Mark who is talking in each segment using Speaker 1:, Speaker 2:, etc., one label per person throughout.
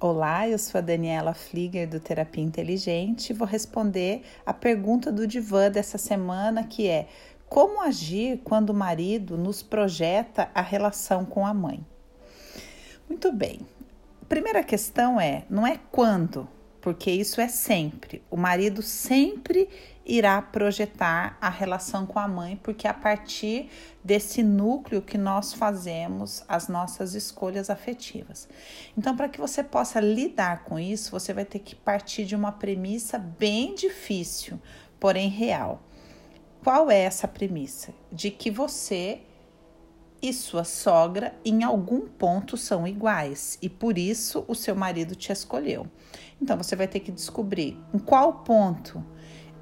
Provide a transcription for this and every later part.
Speaker 1: Olá, eu sou a Daniela Flieger do Terapia Inteligente e vou responder a pergunta do divã dessa semana que é: como agir quando o marido nos projeta a relação com a mãe? Muito bem. Primeira questão é: não é quando, porque isso é sempre. O marido sempre irá projetar a relação com a mãe, porque é a partir desse núcleo que nós fazemos as nossas escolhas afetivas. Então, para que você possa lidar com isso, você vai ter que partir de uma premissa bem difícil, porém real. Qual é essa premissa? De que você e sua sogra em algum ponto são iguais e por isso o seu marido te escolheu. Então você vai ter que descobrir em qual ponto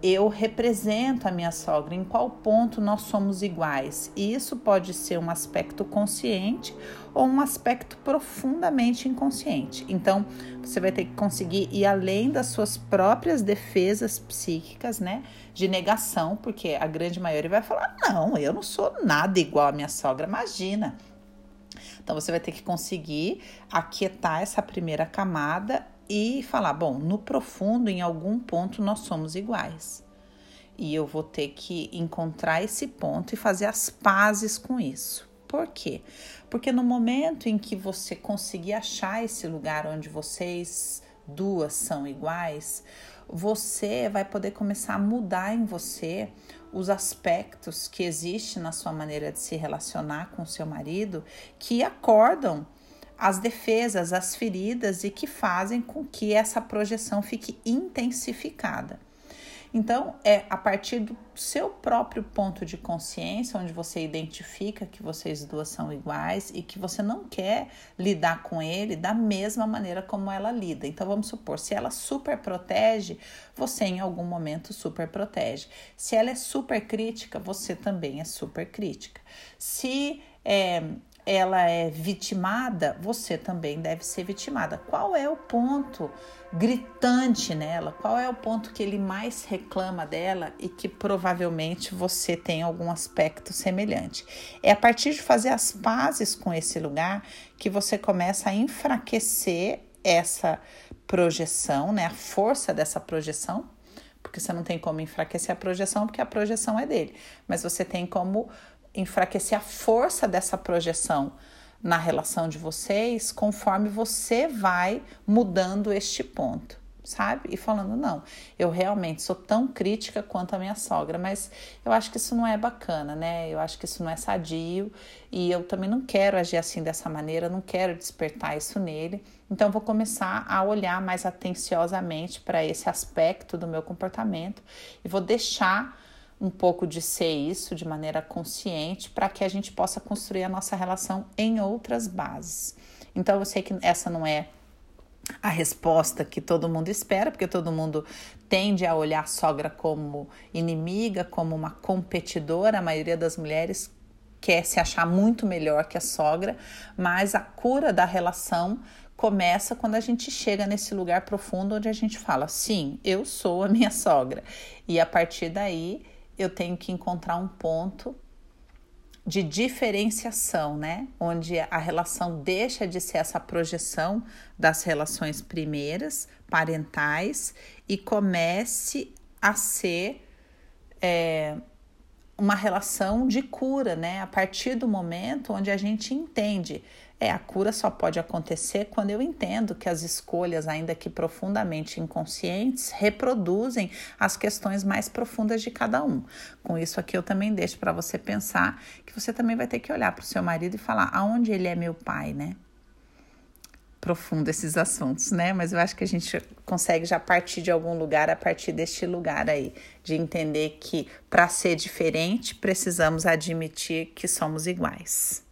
Speaker 1: eu represento a minha sogra, em qual ponto nós somos iguais. E isso pode ser um aspecto consciente ou um aspecto profundamente inconsciente. Então, você vai ter que conseguir ir além das suas próprias defesas psíquicas, né? De negação, porque a grande maioria vai falar: não, eu não sou nada igual a minha sogra, imagina. Então, você vai ter que conseguir aquietar essa primeira camada e falar: bom, no profundo, em algum ponto, nós somos iguais. E eu vou ter que encontrar esse ponto e fazer as pazes com isso. Por quê? Porque no momento em que você conseguir achar esse lugar onde vocês duas são iguais, você vai poder começar a mudar em você os aspectos que existem na sua maneira de se relacionar com seu marido que acordam as defesas, as feridas e que fazem com que essa projeção fique intensificada. Então, é a partir do seu próprio ponto de consciência, onde você identifica que vocês duas são iguais e que você não quer lidar com ele da mesma maneira como ela lida. Então, vamos supor, se ela super protege, você em algum momento super protege. Se ela é super crítica, você também é super crítica. Se é, ela é vitimada, você também deve ser vitimada. Qual é o ponto gritante nela? Qual é o ponto que ele mais reclama dela e que provavelmente você tem algum aspecto semelhante? É a partir de fazer as pazes com esse lugar que você começa a enfraquecer essa projeção, né? A força dessa projeção, porque você não tem como enfraquecer a projeção, porque a projeção é dele, mas você tem como enfraquecer a força dessa projeção na relação de vocês conforme você vai mudando este ponto, sabe? E falando, não, eu realmente sou tão crítica quanto a minha sogra, mas eu acho que isso não é bacana, né? Eu acho que isso não é sadio e eu também não quero agir assim dessa maneira, não quero despertar isso nele. Então, vou começar a olhar mais atenciosamente para esse aspecto do meu comportamento e vou deixar um pouco de ser isso de maneira consciente para que a gente possa construir a nossa relação em outras bases. Então eu sei que essa não é a resposta que todo mundo espera, porque todo mundo tende a olhar a sogra como inimiga, como uma competidora. A maioria das mulheres quer se achar muito melhor que a sogra, mas a cura da relação começa quando a gente chega nesse lugar profundo onde a gente fala: sim, eu sou a minha sogra. E a partir daí eu tenho que encontrar um ponto de diferenciação, né? Onde a relação deixa de ser essa projeção das relações primeiras, parentais, e comece a ser é, uma relação de cura, né? A partir do momento onde a gente entende é, a cura só pode acontecer quando eu entendo que as escolhas, ainda que profundamente inconscientes, reproduzem as questões mais profundas de cada um. Com isso aqui eu também deixo para você pensar que você também vai ter que olhar para o seu marido e falar aonde ele é meu pai, né? Profundo esses assuntos, né? Mas eu acho que a gente consegue já partir de algum lugar a partir deste lugar aí, de entender que para ser diferente precisamos admitir que somos iguais.